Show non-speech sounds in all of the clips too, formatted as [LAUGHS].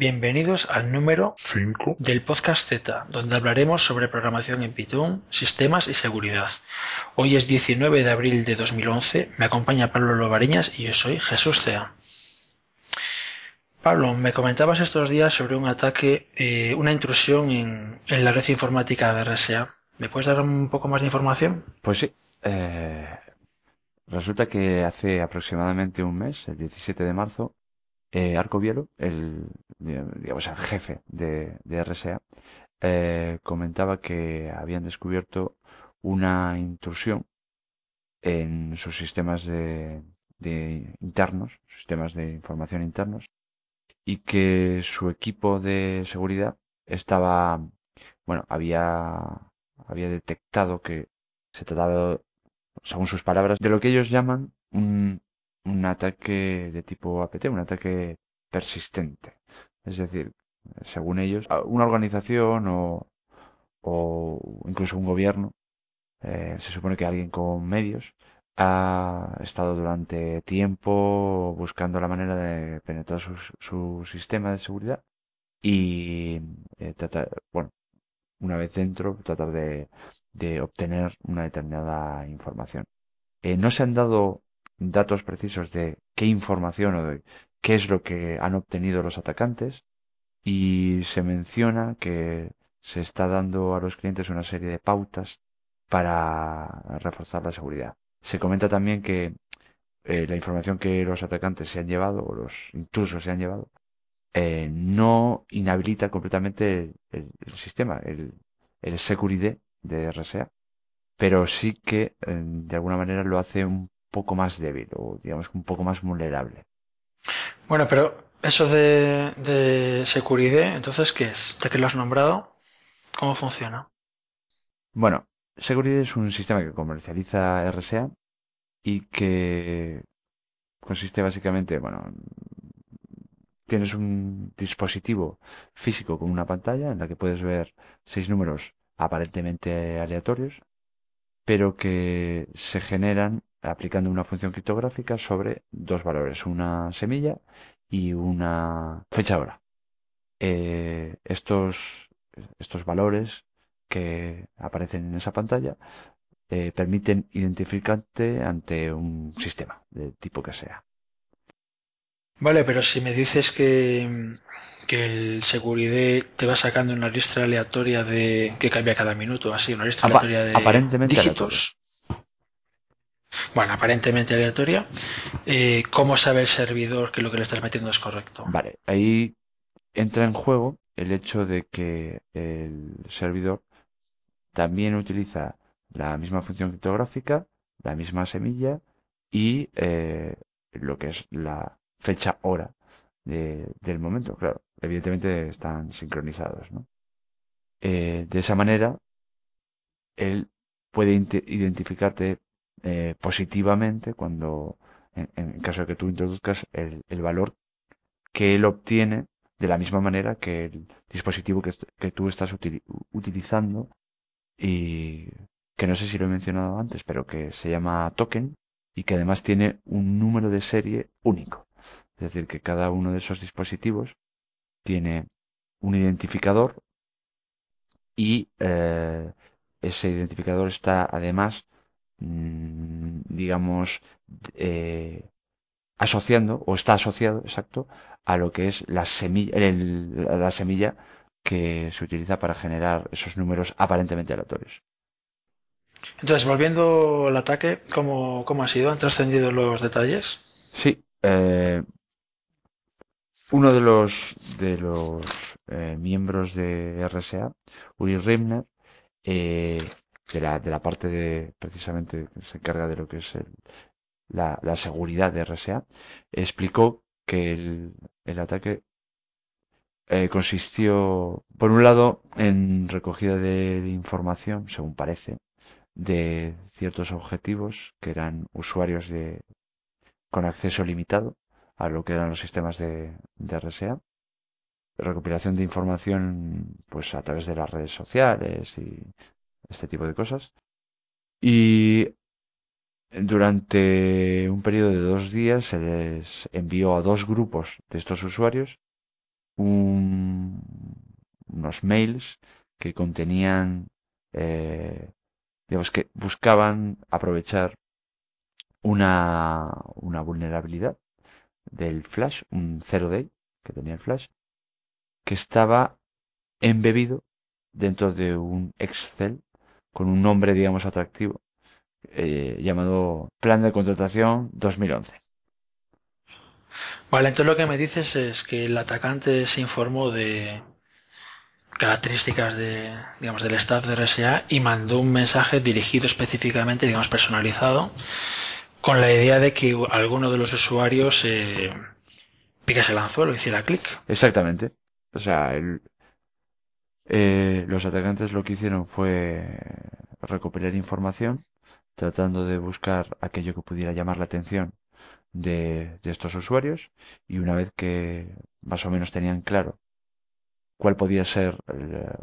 Bienvenidos al número 5 del podcast Z, donde hablaremos sobre programación en Python, sistemas y seguridad. Hoy es 19 de abril de 2011, me acompaña Pablo Lovareñas y yo soy Jesús Cea. Pablo, me comentabas estos días sobre un ataque, eh, una intrusión en, en la red informática de RSA. ¿Me puedes dar un poco más de información? Pues sí. eh, resulta que hace aproximadamente un mes, el 17 de marzo, eh, Arco Bielo, el, digamos, el jefe de, de RSA, eh, comentaba que habían descubierto una intrusión en sus sistemas de, de internos, sistemas de información internos, y que su equipo de seguridad estaba, bueno, había, había detectado que se trataba, según sus palabras, de lo que ellos llaman un, un ataque de tipo APT, un ataque persistente. Es decir, según ellos, una organización o, o incluso un gobierno, eh, se supone que alguien con medios, ha estado durante tiempo buscando la manera de penetrar su, su sistema de seguridad y eh, bueno, una vez dentro, tratar de, de obtener una determinada información. Eh, no se han dado datos precisos de qué información o de qué es lo que han obtenido los atacantes y se menciona que se está dando a los clientes una serie de pautas para reforzar la seguridad. Se comenta también que eh, la información que los atacantes se han llevado o los intrusos se han llevado eh, no inhabilita completamente el, sistema, el, el Security de RSA, pero sí que eh, de alguna manera lo hace un poco más débil o digamos un poco más vulnerable. Bueno, pero eso de, de Security, entonces, ¿qué es? Ya que lo has nombrado, ¿cómo funciona? Bueno, Security es un sistema que comercializa RSA y que consiste básicamente, bueno, tienes un dispositivo físico con una pantalla en la que puedes ver seis números aparentemente aleatorios, pero que se generan aplicando una función criptográfica sobre dos valores, una semilla y una fecha hora. Eh, estos, estos valores que aparecen en esa pantalla eh, permiten identificarte ante un sistema de tipo que sea. Vale, pero si me dices que, que el Security te va sacando una lista aleatoria de que cambia cada minuto, así, una lista Apa aleatoria de aparentemente dígitos. Bueno, aparentemente aleatoria. Eh, ¿Cómo sabe el servidor que lo que le estás metiendo es correcto? Vale, ahí entra en juego el hecho de que el servidor también utiliza la misma función criptográfica, la misma semilla y eh, lo que es la fecha hora de, del momento. Claro, evidentemente están sincronizados, ¿no? Eh, de esa manera, él puede identificarte eh, positivamente cuando, en, caso de que tú introduzcas el, el, valor que él obtiene de la misma manera que el dispositivo que, que tú estás util, utilizando y que no sé si lo he mencionado antes, pero que se llama token y que además tiene un número de serie único. Es decir, que cada uno de esos dispositivos tiene un identificador y eh, ese identificador está además, digamos, eh, asociando o está asociado, exacto, a lo que es la semilla, el, la semilla que se utiliza para generar esos números aparentemente aleatorios. Entonces, volviendo al ataque, ¿cómo, cómo ha sido? ¿Han trascendido los detalles? Sí. Eh, uno de los, de los eh, miembros de RSA, Uri Rimner, eh, de, la, de la parte de, precisamente, que se encarga de lo que es el, la, la, seguridad de RSA, explicó que el, el ataque eh, consistió, por un lado, en recogida de información, según parece, de ciertos objetivos que eran usuarios de, con acceso limitado a lo que eran los sistemas de, de RSA, recopilación de información pues a través de las redes sociales y este tipo de cosas. Y durante un periodo de dos días se les envió a dos grupos de estos usuarios unos mails que contenían, eh, digamos que buscaban aprovechar una, una vulnerabilidad del Flash, un zero day que tenía el Flash, que estaba embebido dentro de un Excel con un nombre, digamos, atractivo, eh, llamado Plan de Contratación 2011. Vale, entonces lo que me dices es que el atacante se informó de características de, digamos, del staff de RSA y mandó un mensaje dirigido específicamente, digamos, personalizado, con la idea de que alguno de los usuarios eh, picase el anzuelo, hiciera clic. Exactamente. O sea, el, eh, los atacantes lo que hicieron fue recopilar información, tratando de buscar aquello que pudiera llamar la atención de, estos usuarios y una vez que más o menos tenían claro cuál podía ser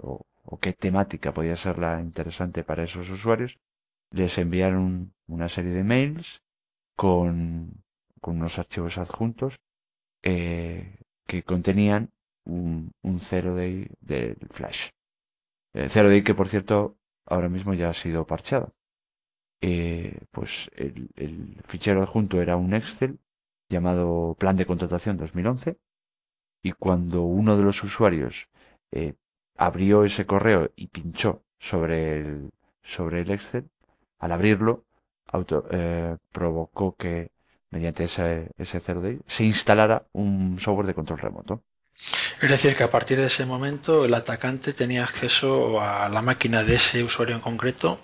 o, qué temática podía ser la interesante para esos usuarios, les enviaron una serie de mails con, unos archivos adjuntos eh, que contenían un, un zero day del flash. El zero day que por cierto ahora mismo ya ha sido parchado. Eh, pues el, fichero adjunto era un Excel llamado Plan de Contratación 2011 y cuando uno de los usuarios eh, abrió ese correo y pinchó sobre el, sobre el Excel, al abrirlo auto, eh, provocó que mediante ese, ese 0 se instalara un software de control remoto. Es decir, que a partir de ese momento el atacante tenía acceso a la máquina de ese usuario en concreto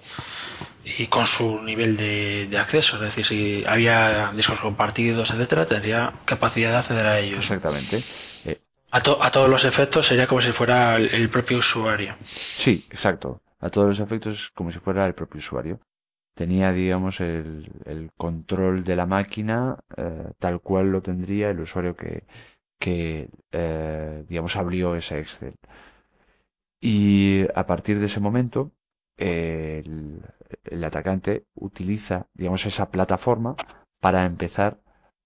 y con su nivel de, acceso. Es decir, si había discos compartidos, etcétera, tendría capacidad de acceder a ellos. Exactamente. Eh, a, a, todos los efectos sería como si fuera el, propio usuario. Sí, exacto. A todos los efectos como si fuera el propio usuario. Tenía, digamos, el, control de la máquina eh, tal cual lo tendría el usuario que, que, eh, digamos, abrió ese Excel. Y a partir de ese momento, el, atacante utiliza, digamos, esa plataforma para empezar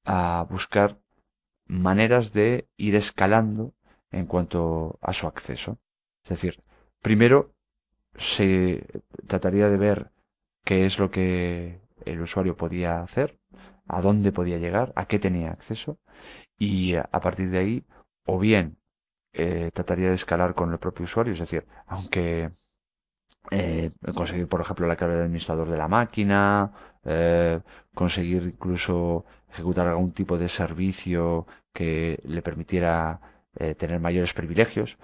a buscar maneras de ir escalando en cuanto a su acceso. Es decir, primero se trataría de ver qué es lo que el usuario podía hacer, a dónde podía llegar, a qué tenía acceso y a partir de ahí o bien eh, trataría de escalar con el propio usuario, es decir, aunque eh, conseguir, por ejemplo, la clave de administrador de la máquina, eh, conseguir incluso ejecutar algún tipo de servicio que le permitiera tener mayores privilegios,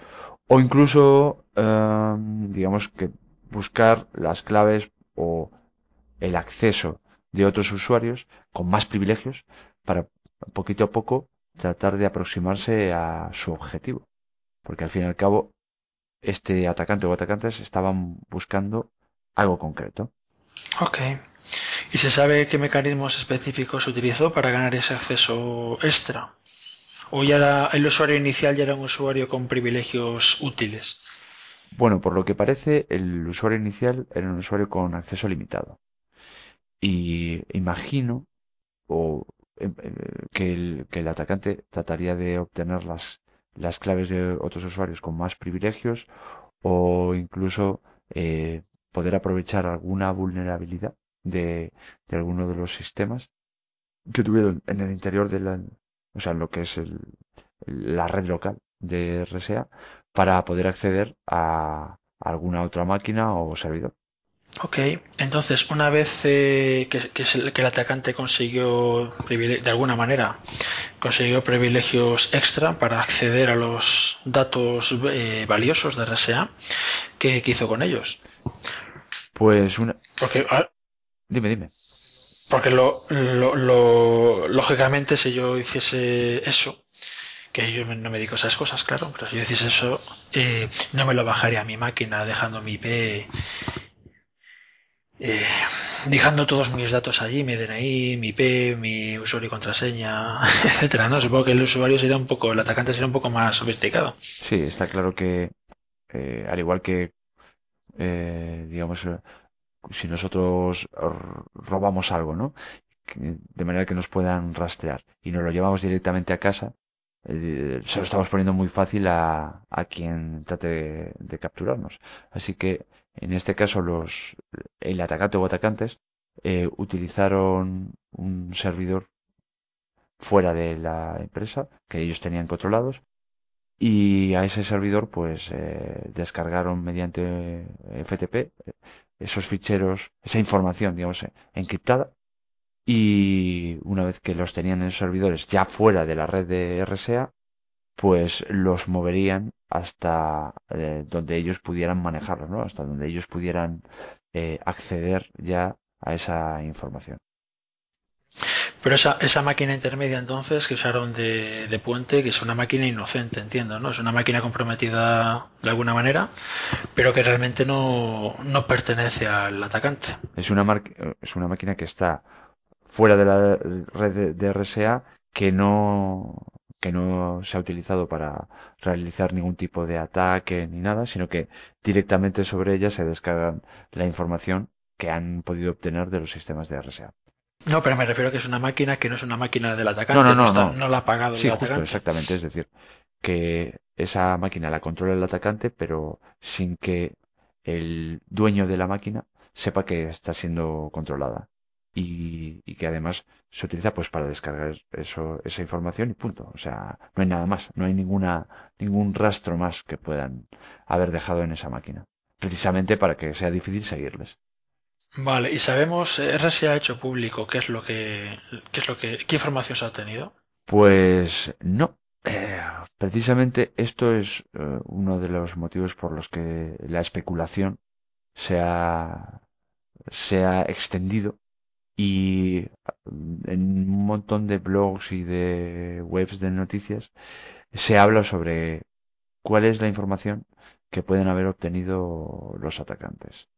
o incluso, digamos que buscar las claves o el acceso de otros usuarios con más privilegios para poquito a poco tratar de aproximarse a su objetivo. Porque al fin y al cabo, este atacante o atacantes estaban buscando algo concreto. Ok. ¿Y se sabe qué mecanismos específicos utilizó para ganar ese acceso extra? ¿O ya el usuario inicial ya era un usuario con privilegios útiles? Bueno, por lo que parece, el usuario inicial era un usuario con acceso limitado. Y imagino, o que el, que el atacante trataría de obtener las, claves de otros usuarios con más privilegios o incluso eh, poder aprovechar alguna vulnerabilidad de, alguno de los sistemas que tuvieron en el interior de la, o sea, lo que es el, la red local de RSA para poder acceder a alguna otra máquina o servidor. Ok, entonces una vez eh, que, que, el atacante consiguió, de alguna manera, consiguió privilegios extra para acceder a los datos eh, valiosos de RSA, ¿qué, hizo con ellos? Pues una... Porque, ah, dime, dime. Porque lo, lo, lógicamente si yo hiciese eso, que yo no me dedico a esas cosas, claro, pero si yo hiciese eso, eh, no me lo bajaría a mi máquina dejando mi IP eh, dejando todos mis datos allí, mi DNI, mi IP, mi usuario y contraseña, [LAUGHS] etcétera, ¿no? Supongo que el usuario sería un poco, el atacante sería un poco más sofisticado. Sí, está claro que, eh, al igual que, eh, digamos, si nosotros robamos algo, ¿no? De manera que nos puedan rastrear y nos lo llevamos directamente a casa, eh, se lo estamos poniendo muy fácil a, a quien trate de capturarnos. Así que en este caso los el atacante o atacantes eh, utilizaron un servidor fuera de la empresa que ellos tenían controlados y a ese servidor pues eh, descargaron mediante FTP esos ficheros, esa información, digamos, encriptada y una vez que los tenían en servidores ya fuera de la red de RSA, pues los moverían hasta eh, donde ellos pudieran manejarlos, ¿no? Hasta donde ellos pudieran eh, acceder ya a esa información. Pero esa, esa máquina intermedia entonces que usaron de, de, puente, que es una máquina inocente, entiendo, ¿no? Es una máquina comprometida de alguna manera, pero que realmente no, no pertenece al atacante. Es una, es una máquina que está fuera de la red de, de RSA que no que no se ha utilizado para realizar ningún tipo de ataque ni nada, sino que directamente sobre ella se descargan la información que han podido obtener de los sistemas de RSA. No, pero me refiero a que es una máquina que no es una máquina del atacante. No, no, no. No, está, no. no la ha pagado sí, el justo, atacante. exactamente. Es decir, que esa máquina la controla el atacante, pero sin que el dueño de la máquina sepa que está siendo controlada. Y, y que además se utiliza pues para descargar eso, esa información y punto. O sea, no hay nada más, no hay ninguna, ningún rastro más que puedan haber dejado en esa máquina. Precisamente para que sea difícil seguirles. Vale, y sabemos, eh, RSA ha hecho público qué es lo que, qué es lo que, qué información se ha obtenido. Pues no. Eh, precisamente esto es eh, uno de los motivos por los que la especulación se ha, se ha extendido y en un montón de blogs y de webs de noticias se habla sobre cuál es la información que pueden haber obtenido los atacantes.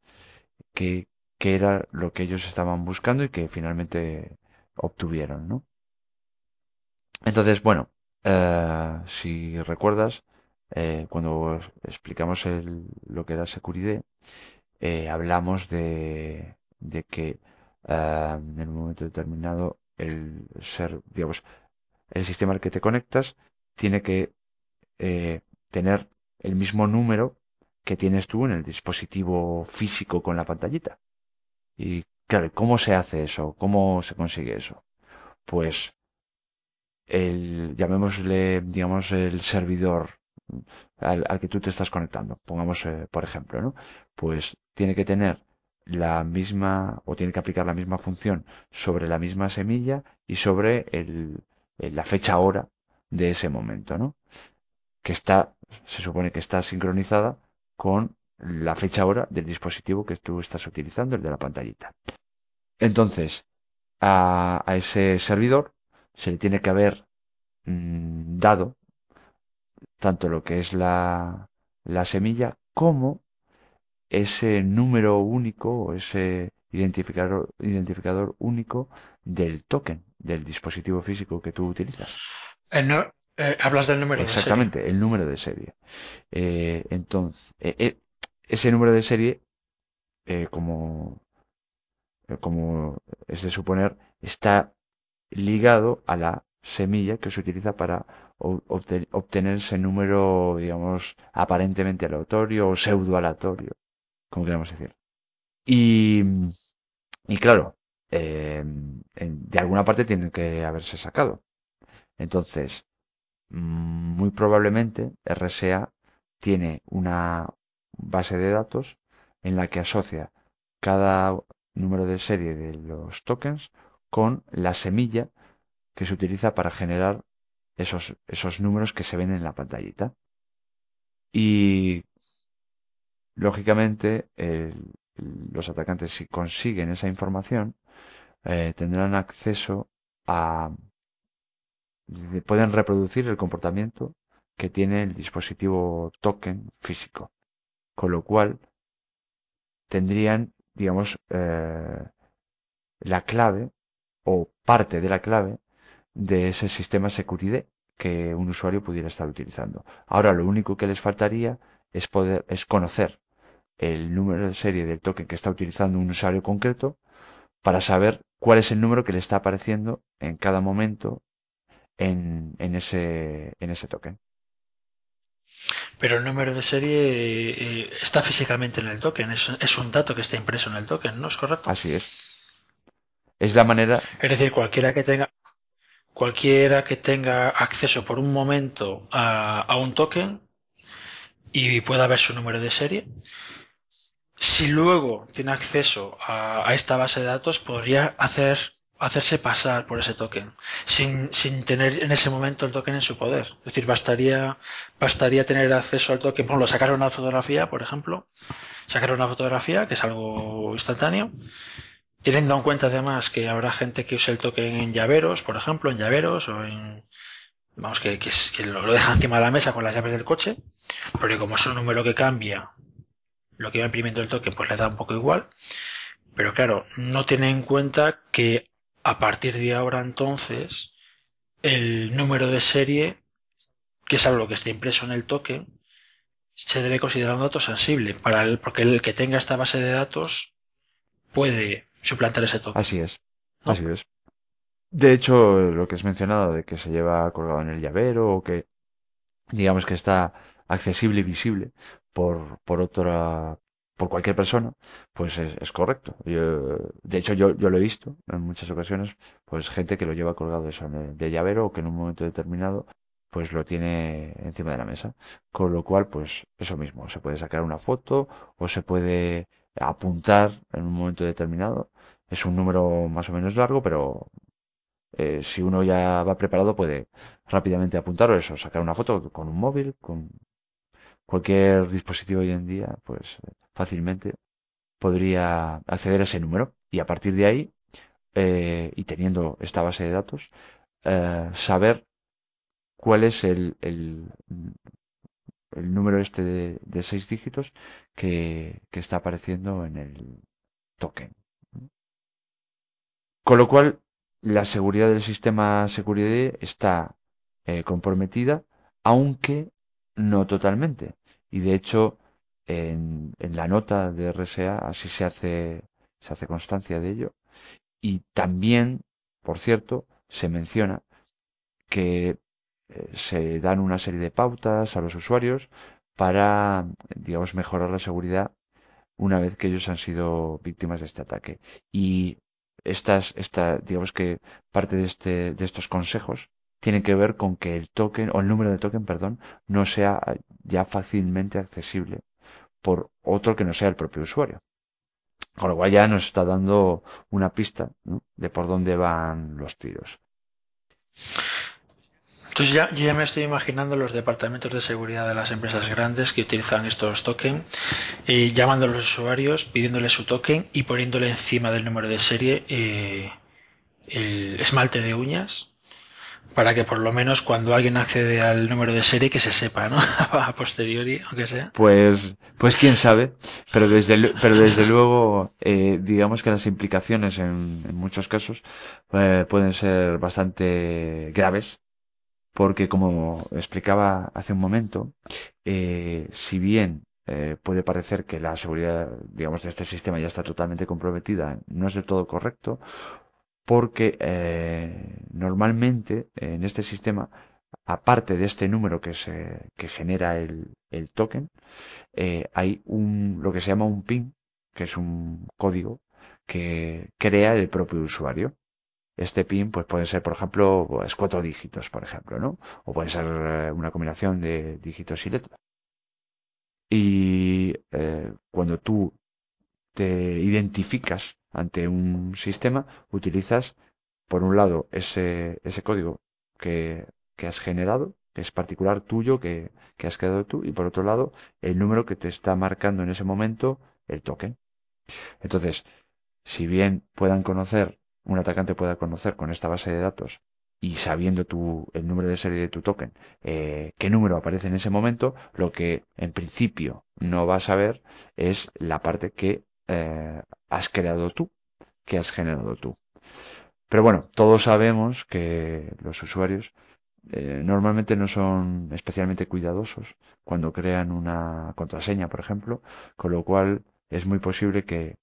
¿Qué, qué era lo que ellos estaban buscando y que finalmente obtuvieron, ¿no? Entonces, bueno, eh, si recuerdas, eh, cuando explicamos el, lo que era Security, eh, hablamos de, de que en un momento determinado el ser, digamos, el sistema al que te conectas tiene que eh, tener el mismo número que tienes tú en el dispositivo físico con la pantallita. Y claro, ¿cómo se hace eso? ¿Cómo se consigue eso? Pues el, llamémosle, digamos, el servidor al, al que tú te estás conectando. Pongamos, eh, por ejemplo, ¿no? Pues tiene que tener la misma o tiene que aplicar la misma función sobre la misma semilla y sobre el, la fecha hora de ese momento, ¿no? Que está, se supone que está sincronizada con la fecha hora del dispositivo que tú estás utilizando, el de la pantallita. Entonces, a, a ese servidor se le tiene que haber mmm, dado tanto lo que es la, la semilla como ese número único o ese identificador, identificador único del token del dispositivo físico que tú utilizas. El no, eh, hablas del número Exactamente, de serie. el número de serie. Eh, entonces, eh, ese número de serie, eh, como, como es de suponer, está ligado a la semilla que se utiliza para obtener ese número, digamos, aparentemente aleatorio o pseudo aleatorio, como queramos decir. Y, y claro, eh, de alguna parte tiene que haberse sacado. Entonces, muy probablemente RSA tiene una base de datos en la que asocia cada número de serie de los tokens con la semilla que se utiliza para generar esos, esos números que se ven en la pantallita. Y lógicamente el, los atacantes si consiguen esa información eh, tendrán acceso a pueden reproducir el comportamiento que tiene el dispositivo token físico con lo cual tendrían digamos eh, la clave o parte de la clave de ese sistema Security que un usuario pudiera estar utilizando. Ahora lo único que les faltaría es poder es conocer el número de serie del token que está utilizando un usuario concreto para saber cuál es el número que le está apareciendo en cada momento en, en, ese, en ese token. Pero el número de serie eh, está físicamente en el token, es, es, un dato que está impreso en el token, ¿no es correcto? Así es. Es la manera. Es decir, cualquiera que tenga cualquiera que tenga acceso por un momento a, a un token y pueda ver su número de serie, si luego tiene acceso a, a, esta base de datos, podría hacer hacerse pasar por ese token sin, sin tener en ese momento el token en su poder. Es decir, bastaría, bastaría tener acceso al token, por ejemplo, sacar una fotografía, por ejemplo, sacar una fotografía, que es algo instantáneo, teniendo en cuenta además que habrá gente que use el token en llaveros, por ejemplo, en llaveros o en, vamos, que, que, que lo, lo deja encima de la mesa con las llaves del coche, porque como es un número que cambia, lo que va imprimiendo el token, pues le da un poco igual. Pero claro, no tiene en cuenta que a partir de ahora entonces el número de serie, que es algo que está impreso en el token, se debe considerar un dato sensible, para el, porque el que tenga esta base de datos puede suplantar ese token. Así es, ¿no? así es. De hecho, lo que has mencionado de que se lleva colgado en el llavero o que digamos que está accesible y visible por, por otra por cualquier persona, pues es, es correcto. Yo, de hecho, yo, yo, lo he visto en muchas ocasiones, pues gente que lo lleva colgado eso de llavero o que en un momento determinado pues lo tiene encima de la mesa. Con lo cual, pues eso mismo, se puede sacar una foto o se puede apuntar en un momento determinado. Es un número más o menos largo, pero eh, si uno ya va preparado puede rápidamente apuntar o eso, sacar una foto con un móvil, con cualquier dispositivo hoy en día, pues fácilmente podría acceder a ese número y a partir de ahí eh, y teniendo esta base de datos eh, saber cuál es el, el, el número este de, de, seis dígitos que, que está apareciendo en el token. Con lo cual, la seguridad del sistema Security está eh, comprometida, aunque no totalmente. Y de hecho, en, en, la nota de RSA así se hace, se hace constancia de ello. Y también, por cierto, se menciona que eh, se dan una serie de pautas a los usuarios para, digamos, mejorar la seguridad una vez que ellos han sido víctimas de este ataque. Y estas, esta, digamos que parte de, este, de estos consejos tiene que ver con que el token, o el número de token, perdón, no sea ya fácilmente accesible por otro que no sea el propio usuario. Con lo cual ya nos está dando una pista de por dónde van los tiros. Entonces ya, yo ya me estoy imaginando los departamentos de seguridad de las empresas grandes que utilizan estos tokens, eh, llamando a los usuarios, pidiéndole su token y poniéndole encima del número de serie eh, el esmalte de uñas para que por lo menos cuando alguien accede al número de serie que se sepa, ¿no? [LAUGHS] a posteriori, aunque sea. Pues, pues quién sabe, pero desde, pero desde [LAUGHS] luego, eh, digamos que las implicaciones en, en muchos casos eh, pueden ser bastante graves, porque como explicaba hace un momento, eh, si bien eh, puede parecer que la seguridad, digamos, de este sistema ya está totalmente comprometida, no es del todo correcto, porque eh, normalmente en este sistema, aparte de este número que, se, que genera el, el token, eh, hay un, lo que se llama un PIN, que es un código que crea el propio usuario. Este PIN pues puede ser, por ejemplo, pues cuatro dígitos, por ejemplo, ¿no? O puede ser eh, una combinación de dígitos y letras. Y cuando tú te identificas ante un sistema, utilizas, por un lado, ese, ese código que, que has generado, que es particular tuyo, que, que has creado tú, y por otro lado, el número que te está marcando en ese momento el token. Entonces, si bien puedan conocer, un atacante pueda conocer con esta base de datos y sabiendo tu, el número de serie de tu token, eh, qué número aparece en ese momento, lo que en principio no va a saber es la parte que eh, has creado tú, que has generado tú. Pero bueno, todos sabemos que los usuarios eh, normalmente no son especialmente cuidadosos cuando crean una contraseña, por ejemplo, con lo cual es muy posible que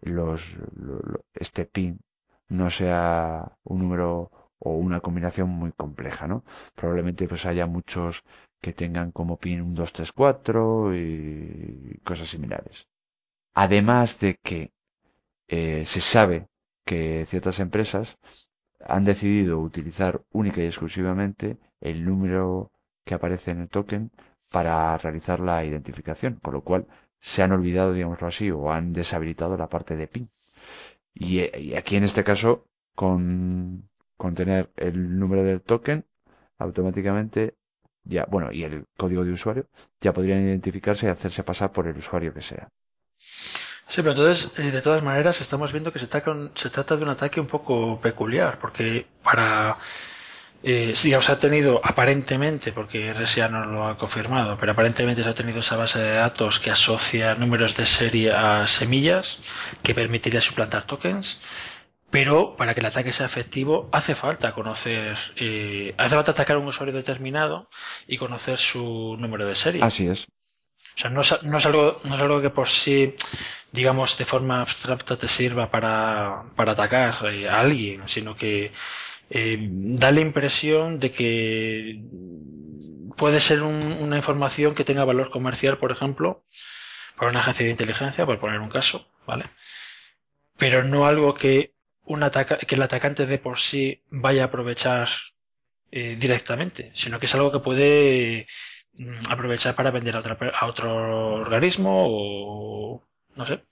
los, lo, este PIN no sea un número o una combinación muy compleja, ¿no? Probablemente pues haya muchos que tengan como pin un 234 y cosas similares. Además de que eh, se sabe que ciertas empresas han decidido utilizar única y exclusivamente el número que aparece en el token para realizar la identificación, con lo cual se han olvidado, digámoslo así, o han deshabilitado la parte de PIN. Y, aquí en este caso, con, con tener el número del token, automáticamente ya, bueno, y el código de usuario, ya podrían identificarse y hacerse pasar por el usuario que sea. Sí, pero entonces, eh, de todas maneras, estamos viendo que se, se trata de un ataque un poco peculiar, porque para eh, sí, se ha tenido aparentemente, porque RSA no lo ha confirmado, pero aparentemente se ha tenido esa base de datos que asocia números de serie a semillas, que permitiría suplantar tokens. Pero para que el ataque sea efectivo hace falta conocer, eh, hace falta atacar a un usuario determinado y conocer su número de serie. Así es. O sea, no es, algo, no es algo que por sí, digamos, de forma abstracta te sirva para, para atacar eh, a alguien, sino que eh, da la impresión de que puede ser una información que tenga valor comercial, por ejemplo, para una agencia de inteligencia, por poner un caso, ¿vale? Pero no algo que, un ataca que el atacante de por sí vaya a aprovechar eh, directamente, sino que es algo que puede mm, aprovechar para vender a, a otro organismo o no sé.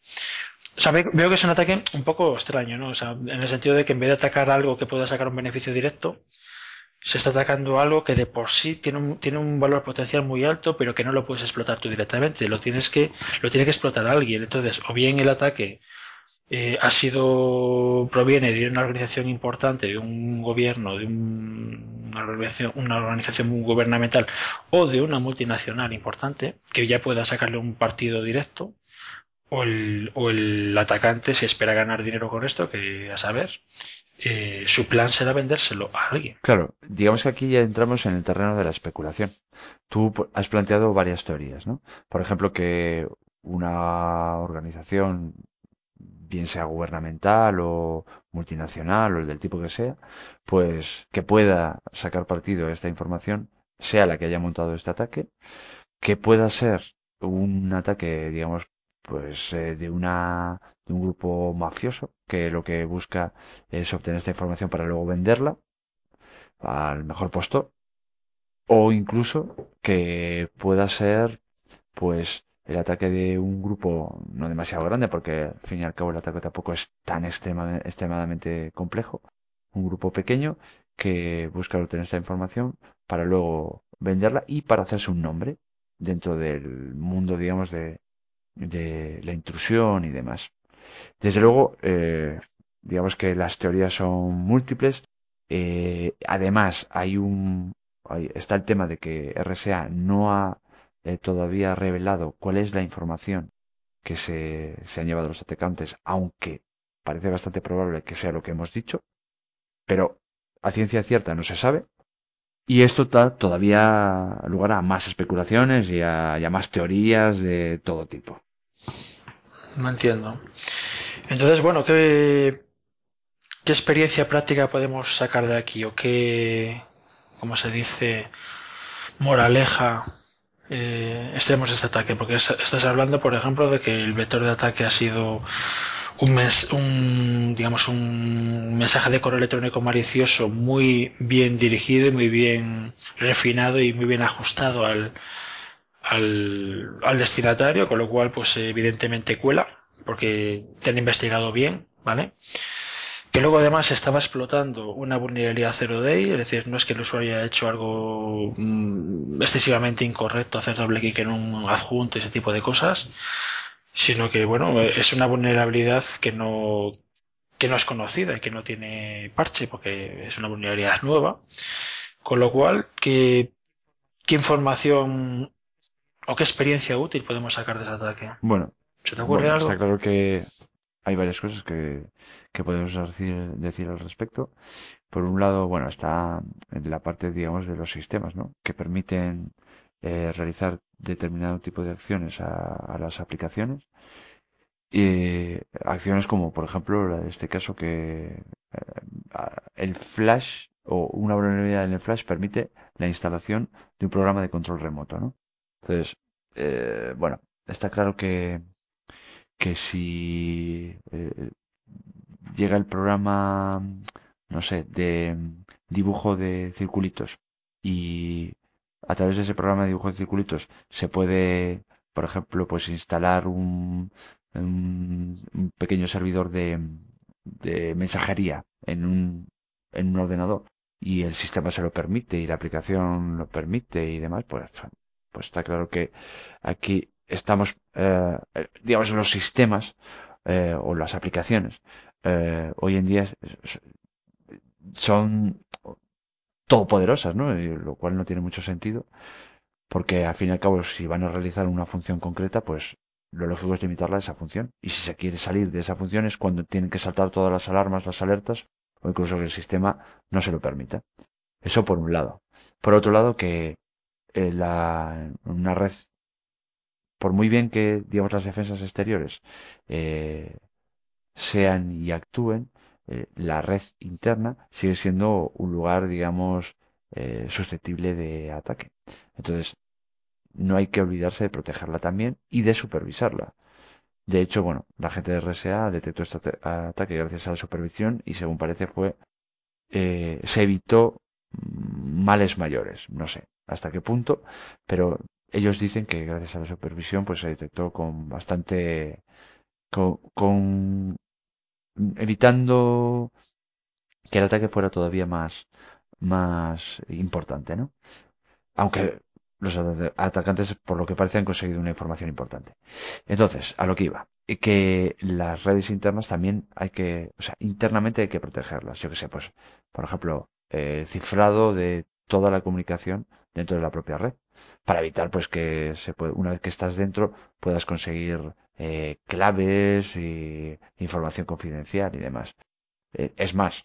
O sea, veo que es un ataque un poco extraño, ¿no? O sea, en el sentido de que en vez de atacar algo que pueda sacar un beneficio directo, se está atacando algo que de por sí tiene un, tiene un valor potencial muy alto, pero que no lo puedes explotar tú directamente. Lo tienes que, lo tiene que explotar alguien. Entonces, o bien el ataque eh, ha sido, proviene de una organización importante, de un gobierno, de una, organización, una organización gubernamental o de una multinacional importante que ya pueda sacarle un partido directo o el, o el atacante se espera ganar dinero con esto, que a saber, eh, su plan será vendérselo a alguien. Claro, digamos que aquí ya entramos en el terreno de la especulación. Tú has planteado varias teorías, ¿no? Por ejemplo, que una organización, bien sea gubernamental o multinacional o el del tipo que sea, pues que pueda sacar partido de esta información, sea la que haya montado este ataque, que pueda ser un ataque, digamos, pues eh, de una de un grupo mafioso que lo que busca es obtener esta información para luego venderla al mejor postor o incluso que pueda ser pues el ataque de un grupo no demasiado grande porque al fin y al cabo el ataque tampoco es tan extremadamente, extremadamente complejo. Un grupo pequeño que busca obtener esta información para luego venderla y para hacerse un nombre dentro del mundo digamos de, de la intrusión y demás. Desde luego, eh, digamos que las teorías son múltiples. Eh, además, hay un está el tema de que RSA no ha eh, todavía revelado cuál es la información que se, se han llevado los atacantes, aunque parece bastante probable que sea lo que hemos dicho, pero a ciencia cierta no se sabe. Y esto da todavía lugar a más especulaciones y a, más teorías de todo tipo. No entiendo. Entonces, bueno, ¿qué, ¿qué experiencia práctica podemos sacar de aquí? ¿O qué, como se dice, moraleja eh, estemos este ataque? Porque estás hablando, por ejemplo, de que el vector de ataque ha sido un, mes, un, digamos, un mensaje de correo electrónico malicioso muy bien dirigido y muy bien refinado y muy bien ajustado al, al, al destinatario, con lo cual, pues evidentemente cuela, porque te han investigado bien, ¿vale? que luego además estaba explotando una vulnerabilidad 0-day, es decir, no es que el usuario haya hecho algo mm, excesivamente incorrecto, hacer doble clic en un adjunto, ese tipo de cosas, sino que bueno, es una vulnerabilidad que no que no es conocida y que no tiene parche porque es una vulnerabilidad nueva. Con lo cual, ¿qué, qué información o qué experiencia útil podemos sacar de ese ataque? Bueno, ¿se te ocurre algo? Está claro que hay varias cosas que, que podemos decir, decir al respecto. Por un lado, bueno, está en la parte, digamos, de los sistemas, ¿no? Que permiten eh, realizar determinado tipo de acciones a, las aplicaciones. Y acciones como, por ejemplo, la de este caso que eh, el flash o una vulnerabilidad en el flash permite la instalación de un programa de control remoto, ¿no? Entonces, eh, bueno, está claro que, que si eh, llega el programa, no sé, de dibujo de circulitos y a través de ese programa de dibujo de circulitos se puede, por ejemplo, pues instalar un, un, pequeño servidor de, de mensajería en un, en un ordenador y el sistema se lo permite y la aplicación lo permite y demás, pues, pues está claro que aquí estamos, eh, digamos, los sistemas eh, o las aplicaciones eh, hoy en día son todopoderosas, ¿no? lo cual no tiene mucho sentido, porque al fin y al cabo, si van a realizar una función concreta, pues lo lógico es limitarla a esa función. Y si se quiere salir de esa función es cuando tienen que saltar todas las alarmas, las alertas, o incluso que el sistema no se lo permita. Eso por un lado. Por otro lado, que eh, la, una red, por muy bien que, digamos, las defensas exteriores eh, sean y actúen, eh, la red interna sigue siendo un lugar, digamos, eh, susceptible de ataque. Entonces, no hay que olvidarse de protegerla también y de supervisarla. De hecho, bueno, la gente de RSA detectó este ataque gracias a la supervisión y según parece fue eh, se evitó mm, males mayores. No sé hasta qué punto, pero ellos dicen que gracias a la supervisión pues se detectó con bastante con evitando que el ataque fuera todavía más, más importante, ¿no? Aunque los atacantes, por lo que parece, han conseguido una información importante. Entonces, a lo que iba, que las redes internas también hay que, o sea, internamente hay que protegerlas. Yo que sé, pues, por ejemplo, el cifrado de toda la comunicación dentro de la propia red, para evitar, pues, que se puede, una vez que estás dentro, puedas conseguir eh, claves y información confidencial y demás. Eh, es más,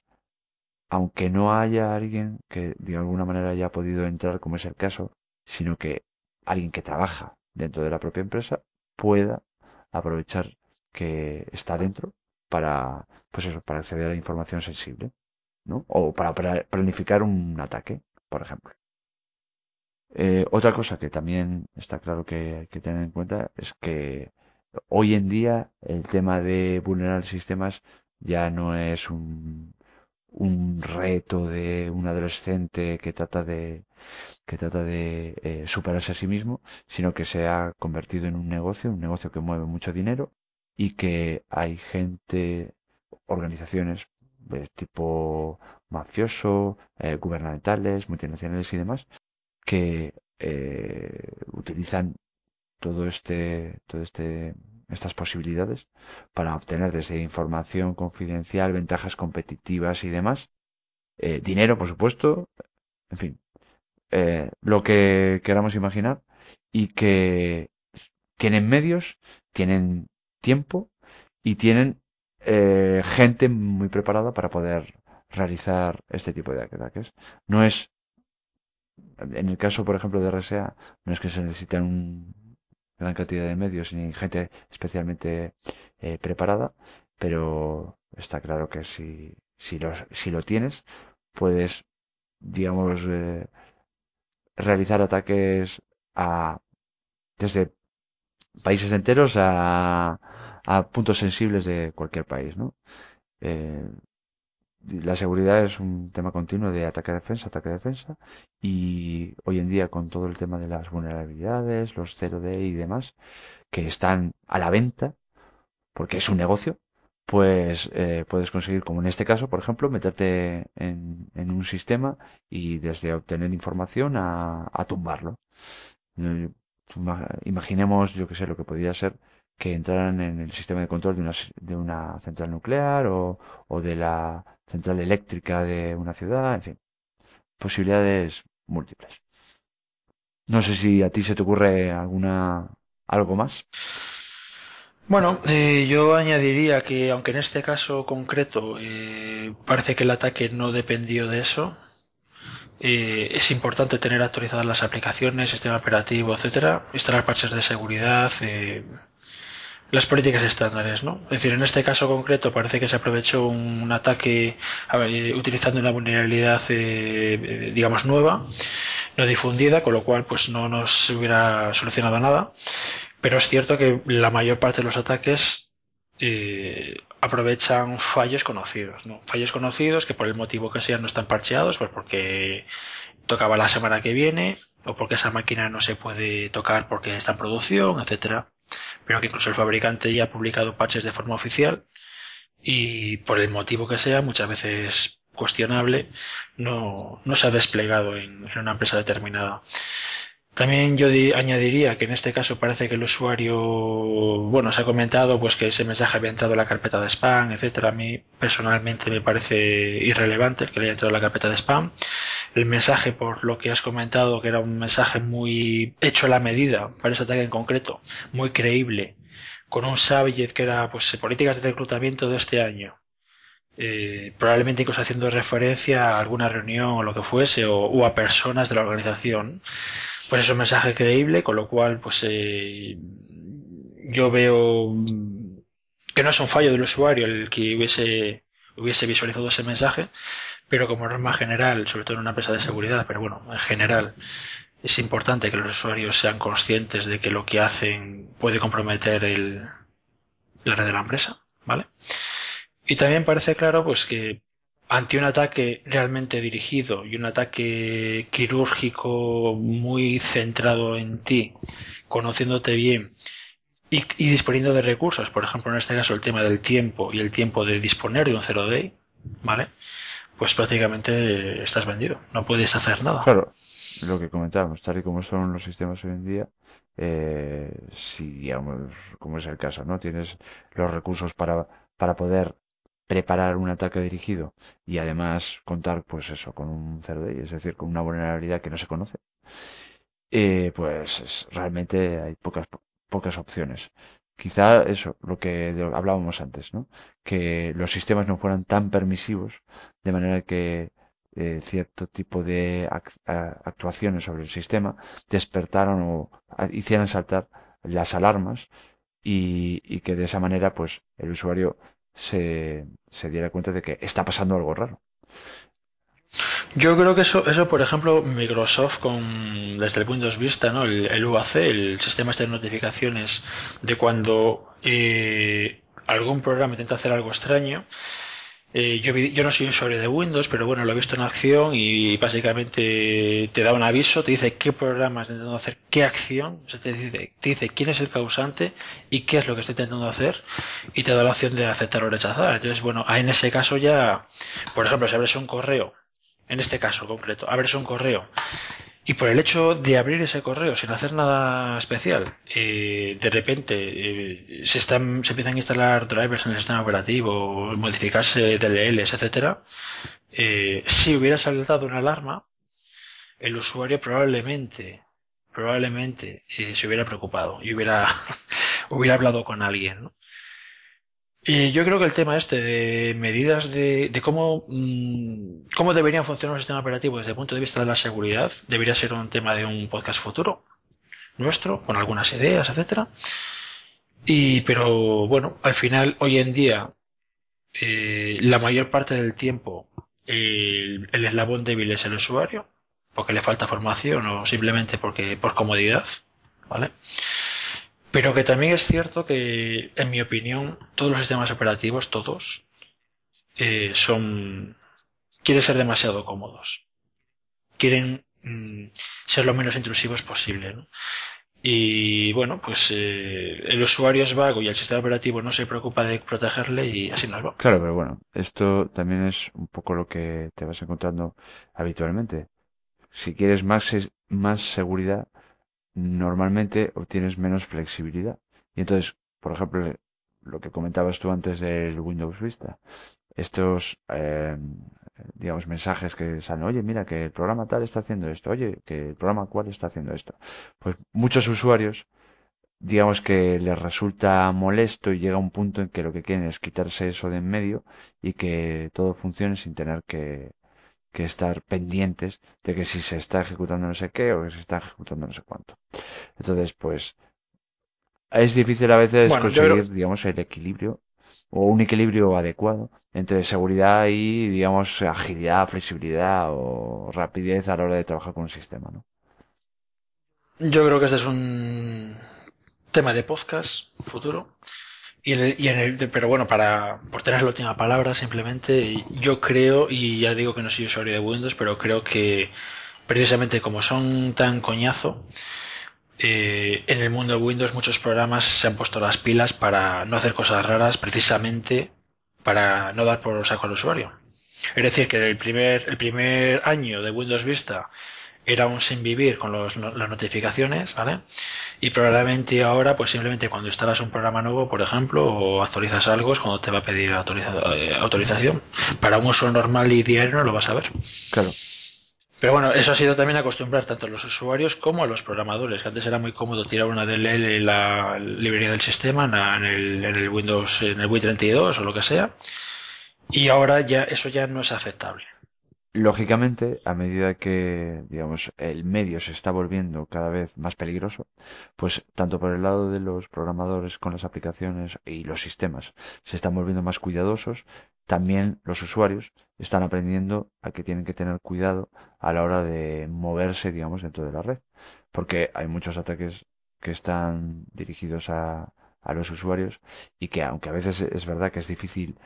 aunque no haya alguien que de alguna manera haya podido entrar, como es el caso, sino que alguien que trabaja dentro de la propia empresa pueda aprovechar que está dentro para, pues eso, para acceder a información sensible, ¿no? O para planificar un ataque, por ejemplo. Eh, otra cosa que también está claro que hay que tener en cuenta es que hoy en día el tema de vulnerar sistemas ya no es un, reto de un adolescente que trata de que trata de eh, superarse a sí mismo, sino que se ha convertido en un negocio, un negocio que mueve mucho dinero y que hay gente, organizaciones de tipo mafioso, eh, gubernamentales, multinacionales y demás, que eh, utilizan todo este, todo este, estas posibilidades para obtener desde información confidencial, ventajas competitivas y demás, eh, dinero, por supuesto, en fin, eh, lo que queramos imaginar y que tienen medios, tienen tiempo y tienen gente muy preparada para poder realizar este tipo de ataques. No es, en el caso, por ejemplo, de RSA, no es que se necesiten un, gran cantidad de medios ni gente especialmente eh, preparada, pero está claro que si, si, lo, si lo tienes, puedes, digamos, eh, realizar ataques a, desde países enteros a, a puntos sensibles de cualquier país, ¿no? Eh, la seguridad es un tema continuo de ataque-defensa, ataque-defensa, y hoy en día con todo el tema de las vulnerabilidades, los 0D y demás, que están a la venta, porque es un negocio, pues eh, puedes conseguir, como en este caso, por ejemplo, meterte en, un sistema y desde obtener información a, tumbarlo. Eh, imaginemos, yo que sé, lo que podría ser que entraran en el sistema de control de una, de una central nuclear o, o de la central eléctrica de una ciudad, en fin, posibilidades múltiples. No sé si a ti se te ocurre alguna algo más. Bueno, eh, yo añadiría que aunque en este caso concreto eh, parece que el ataque no dependió de eso, eh, es importante tener actualizadas las aplicaciones, sistema operativo, etcétera, instalar parches de seguridad, las políticas estándares, ¿no? Es decir, en este caso concreto parece que se aprovechó un, ataque ver, utilizando una vulnerabilidad, eh, eh, digamos, nueva, no difundida, con lo cual pues no nos hubiera solucionado nada. Pero es cierto que la mayor parte de los ataques eh, aprovechan fallos conocidos, ¿no? Fallos conocidos que por el motivo que sean no están parcheados, pues porque tocaba la semana que viene, o porque esa máquina no se puede tocar porque está en producción, etcétera pero que incluso el fabricante ya ha publicado patches de forma oficial y por el motivo que sea, muchas veces cuestionable, no, no se ha desplegado en, una empresa determinada. También yo añadiría que en este caso parece que el usuario, bueno, se ha comentado pues que ese mensaje había entrado en la carpeta de spam, etcétera. A mí personalmente me parece irrelevante que le haya entrado en la carpeta de spam. El mensaje, por lo que has comentado, que era un mensaje muy hecho a la medida para ese ataque en concreto, muy creíble, con un subject que era pues políticas de reclutamiento de este año. Eh, probablemente incluso haciendo referencia a alguna reunión o lo que fuese o, o a personas de la organización pues es un mensaje creíble, con lo cual, pues eh, yo veo que no es un fallo del usuario el que hubiese, hubiese visualizado ese mensaje, pero como norma general, sobre todo en una empresa de seguridad, pero bueno, en general, es importante que los usuarios sean conscientes de que lo que hacen puede comprometer el, la red de la empresa, ¿vale? Y también parece claro, pues que ante un ataque realmente dirigido y un ataque quirúrgico muy centrado en ti, conociéndote bien y, disponiendo de recursos, por ejemplo en este caso el tema del tiempo y el tiempo de disponer de un 0 day, ¿vale? Pues prácticamente estás vendido, no puedes hacer nada. Claro, lo que comentábamos, tal y como son los sistemas hoy en día, eh, si digamos, como es el caso, ¿no? Tienes los recursos para, para poder preparar un ataque dirigido y además contar, pues eso, con un day, es decir, con una vulnerabilidad que no se conoce, eh, pues realmente hay pocas, pocas opciones. Quizá eso, lo que hablábamos antes, ¿no? Que los sistemas no fueran tan permisivos, de manera que eh, cierto tipo de actuaciones sobre el sistema despertaran o hicieran saltar las alarmas y, y, que de esa manera pues el usuario se, se diera cuenta de que está pasando algo raro. Yo creo que eso, eso por ejemplo, Microsoft con desde el Windows Vista, ¿no? El, UAC, el sistema de notificaciones de cuando eh, algún programa intenta hacer algo extraño, eh, yo, yo, no soy usuario de Windows, pero bueno, lo he visto en acción y básicamente te da un aviso, te dice qué programa está intentando hacer, qué acción, o te, dice, te dice quién es el causante y qué es lo que está intentando hacer y te da la opción de aceptar o rechazar. Entonces, bueno, en ese caso ya, por ejemplo, si abres un correo, en este caso concreto, abres un correo y por el hecho de abrir ese correo sin hacer nada especial, eh, de repente eh, se, están, se empiezan a instalar drivers en el sistema operativo, modificarse DLLs, etcétera. Eh, si hubiera saltado una alarma, el usuario probablemente, probablemente se hubiera preocupado y hubiera, [LAUGHS] hubiera hablado con alguien. ¿no? Y yo creo que el tema este de medidas de, de cómo, mm, cómo deberían funcionar un sistema operativo desde el punto de vista de la seguridad debería ser un tema de un podcast futuro nuestro, con algunas ideas, etcétera. Y, pero bueno, al final, hoy en día, eh, la mayor parte del tiempo, el, el eslabón débil es el usuario, porque le falta formación o simplemente porque, por comodidad, ¿vale? Pero que también es cierto que, en mi opinión, todos los sistemas operativos, todos, eh, son. quieren ser demasiado cómodos. Quieren mm, ser lo menos intrusivos posible. ¿no? Y bueno, pues eh, el usuario es vago y el sistema operativo no se preocupa de protegerle y así nos va. Claro, pero bueno, esto también es un poco lo que te vas encontrando habitualmente. Si quieres más, más seguridad, normalmente obtienes menos flexibilidad. Y entonces, por ejemplo, lo que comentabas tú antes del Windows Vista, estos, eh, digamos, mensajes que salen, oye, mira que el programa tal está haciendo esto, oye, que el programa cual está haciendo esto. Pues muchos usuarios, digamos que les resulta molesto y llega un punto en que lo que quieren es quitarse eso de en medio y que todo funcione sin tener que, que estar pendientes de que si se está ejecutando no sé qué o que se está ejecutando no sé cuánto. Entonces, pues es difícil a veces Bueno, yo creo, conseguir, digamos, el equilibrio o un equilibrio adecuado entre seguridad y, digamos, agilidad, flexibilidad o rapidez a la hora de trabajar con un sistema, ¿no? yo creo que este es un tema de podcast futuro. Y en el, y en el- pero bueno, para por tener la última palabra, simplemente yo creo, y ya digo que no soy usuario de Windows, pero creo que precisamente como son tan coñazo, eh, en el mundo de Windows muchos programas se han puesto las pilas para no hacer cosas raras, precisamente para no dar por saco al usuario. Es decir, que el primer, el primer año de Windows Vista era un sin vivir con los- las notificaciones, ¿vale? Y probablemente ahora, pues simplemente cuando instalas un programa nuevo, por ejemplo, o actualizas algo, es cuando te va a pedir autoriza- eh, autorización. Para un uso normal y diario no lo vas a ver. Claro, Pero bueno, eso ha sido también acostumbrar tanto a los usuarios como a los programadores, que antes era muy cómodo tirar una DLL en la librería del sistema en el, en el Windows, en el Win32 o lo que sea, y ahora ya eso ya no es aceptable. Lógicamente, a medida que, digamos, el medio se está volviendo cada vez más peligroso, pues tanto por el lado de los programadores con las aplicaciones y los sistemas se están volviendo más cuidadosos, también los usuarios están aprendiendo a que tienen que tener cuidado a la hora de moverse, digamos, dentro de la red, porque hay muchos ataques que están dirigidos a, a los usuarios y que aunque a veces es verdad que es difícil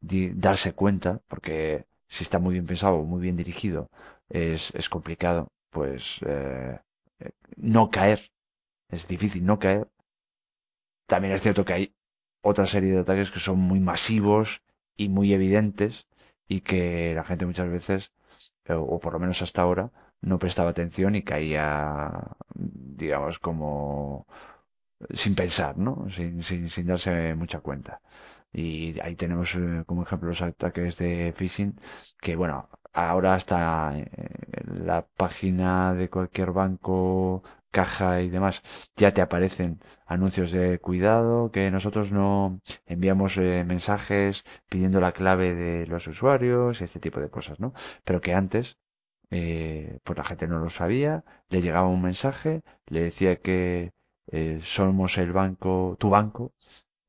di- darse cuenta, porque si está muy bien pensado, muy bien dirigido, es, es complicado, pues eh, eh, no caer, es difícil no caer. También es cierto que hay otra serie de ataques que son muy masivos y muy evidentes y que la gente muchas veces, eh, o por lo menos hasta ahora, no prestaba atención y caía, digamos, como sin pensar, ¿no? Sin, sin, sin darse mucha cuenta. Y ahí tenemos eh, como ejemplo los ataques de phishing, que bueno, ahora hasta eh, la página de cualquier banco, caja y demás, ya te aparecen anuncios de cuidado, que nosotros no enviamos eh, mensajes pidiendo la clave de los usuarios, este tipo de cosas, ¿no? Pero que antes, eh, pues la gente no lo sabía, le llegaba un mensaje, le decía que eh, somos el banco, tu banco,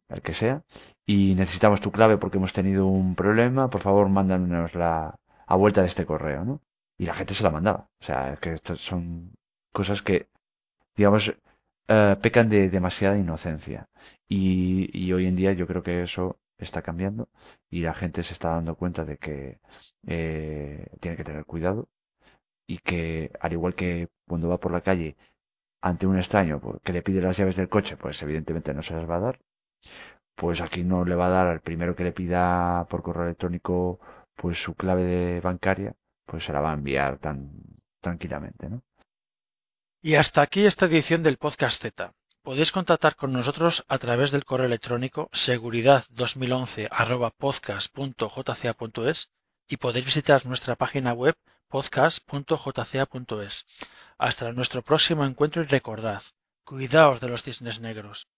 el que sea, y necesitamos tu clave porque hemos tenido un problema, por favor, mándanos la a vuelta de este correo, ¿no? Y la gente se la mandaba. O sea, que estas son cosas que, digamos, eh, pecan de demasiada inocencia. Y, y hoy en día yo creo que eso está cambiando y la gente se está dando cuenta de que eh, tiene que tener cuidado y que al igual que cuando va por la calle ante un extraño por- que le pide las llaves del coche, pues evidentemente no se las va a dar pues aquí no le va a dar al primero que le pida por correo electrónico pues su clave de bancaria, pues se la va a enviar tan tranquilamente, ¿no? Y hasta aquí esta edición del Podcast Z. Podéis contactar con nosotros a través del correo electrónico seguridad2011@podcast.jca.es y podéis visitar nuestra página web podcast.jca.es. Hasta nuestro próximo encuentro y recordad, cuidaos de los cisnes negros.